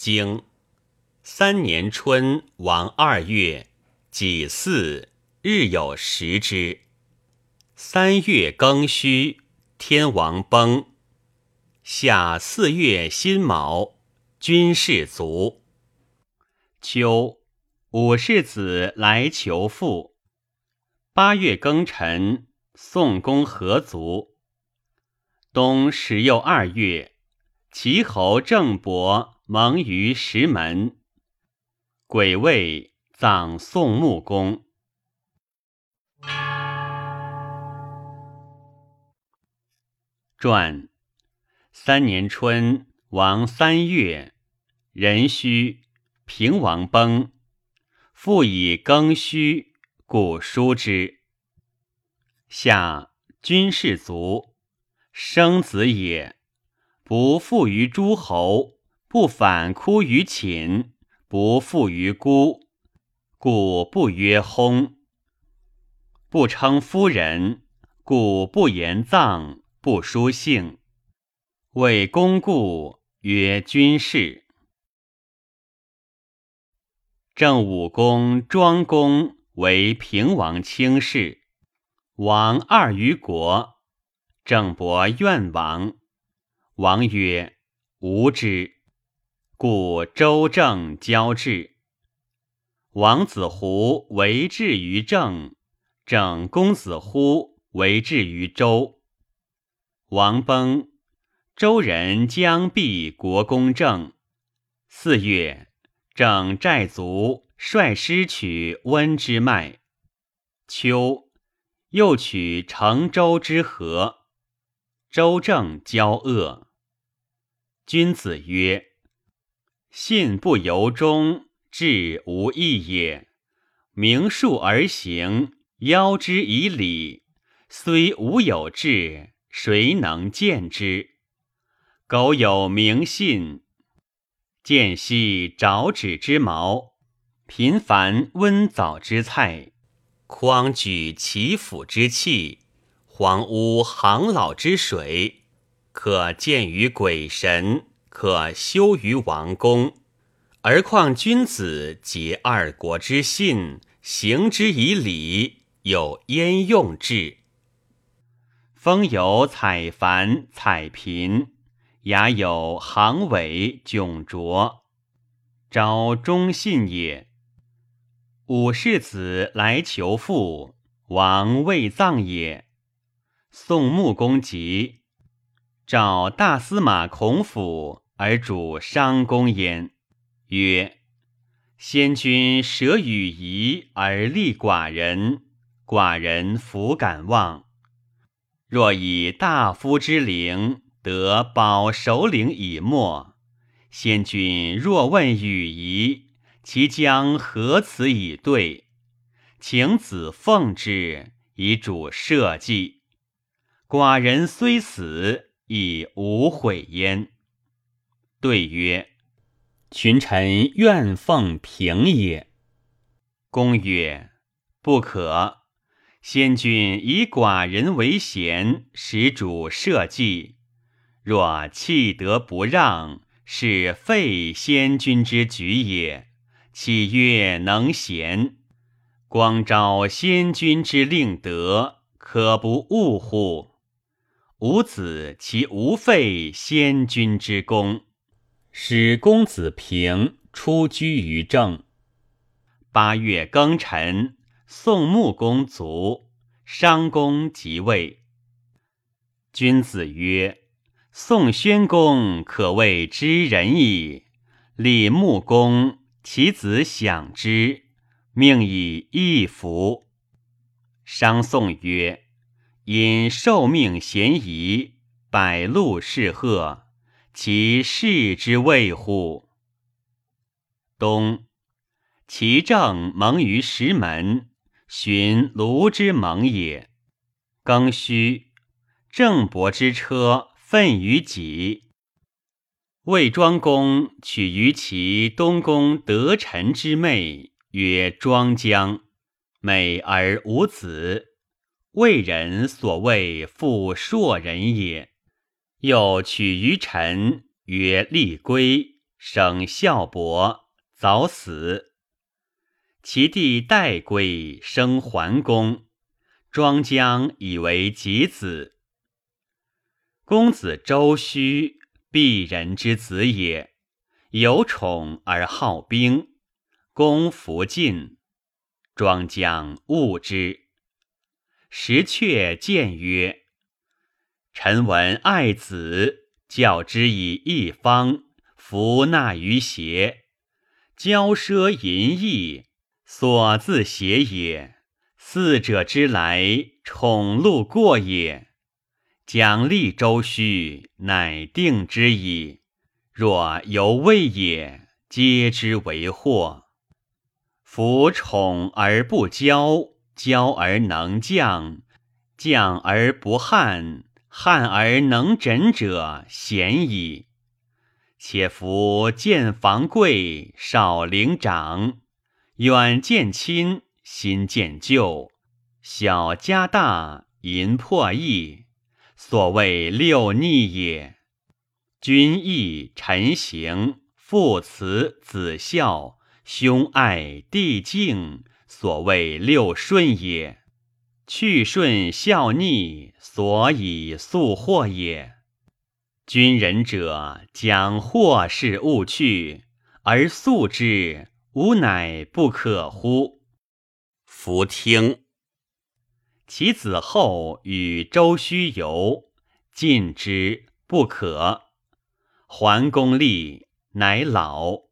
经三年春王二月己巳，日有食之。三月庚戌，天王崩。夏四月辛卯，军士卒。秋，武士子来求父。八月庚辰，宋公合卒。冬十又二月，齐侯郑伯蒙于石门。癸未，葬宋穆公。传三年春，王三月，壬戌，平王崩。复以庚戌，故书之。夏，军士卒，生子也，不复于诸侯，不反哭于寝，不负于孤，故不曰薨。不称夫人，故不言葬。不书姓，为公故曰君士。郑武公庄公为平王卿士，王二于国。郑伯愿王，王曰：“吾之。”故周郑交质。王子胡为质于郑，郑公子乎为质于周。王崩，周人将避国公正。四月，郑寨卒，率师取温之麦。秋，又取成周之河。周正交恶。君子曰：“信不由衷，志无益也。明数而行，邀之以礼，虽无有志。”谁能见之？苟有明信，见兮爪指之毛，频繁温藻之菜，匡举其府之器，黄屋行老之水，可见于鬼神，可修于王宫，而况君子结二国之信，行之以礼，有焉用之？风有采繁采贫，雅有行伟迥浊，昭忠信也。武士子来求父，王未葬也。宋穆公即，召大司马孔府而主商公焉，曰：“先君舍与夷而立寡人，寡人弗敢忘。”若以大夫之灵得保首领以没，先君若问羽仪，其将何辞以对？请子奉之，以主社稷。寡人虽死，亦无悔焉。对曰：“群臣愿奉平也。”公曰：“不可。”先君以寡人为贤，使主社稷。若弃德不让，是废先君之举也。岂曰能贤？光昭先君之令德，可不误乎？吾子其无废先君之功，使公子平出居于政。八月庚辰。宋穆公卒，商公即位。君子曰：“宋宣公可谓知人矣。”礼穆公，其子享之，命以义服。商宋曰：“因受命嫌疑，百禄是贺，其事之谓乎？”冬，其政蒙于石门。寻卢之盟也。庚戌，郑伯之车奋于己。魏庄公取于其东宫得臣之妹，曰庄姜，美而无子。魏人所谓复硕人也。又取于臣，曰立归，生孝伯，早死。其弟代归生桓公，庄姜以为己子。公子周须，鄙人之子也，有宠而好兵。公弗进，庄姜恶之。石阙谏曰：“臣闻爱子，教之以一方，弗纳于邪。骄奢淫逸，所自邪也。四者之来，宠禄过也。奖励周须，乃定之矣。若犹未也，皆之为祸。夫宠而不骄。”骄而能降，降而不悍，悍而能枕者，贤矣。且夫见房贵，少陵长，远见亲，新见旧，小家大，淫破义，所谓六逆也。君义臣行，父慈子孝，兄爱弟敬。所谓六顺也，去顺孝逆，所以速祸也。君仁者将祸事勿去，而速之，吾乃不可乎？弗听。其子后与周须游，进之不可。桓公立，乃老。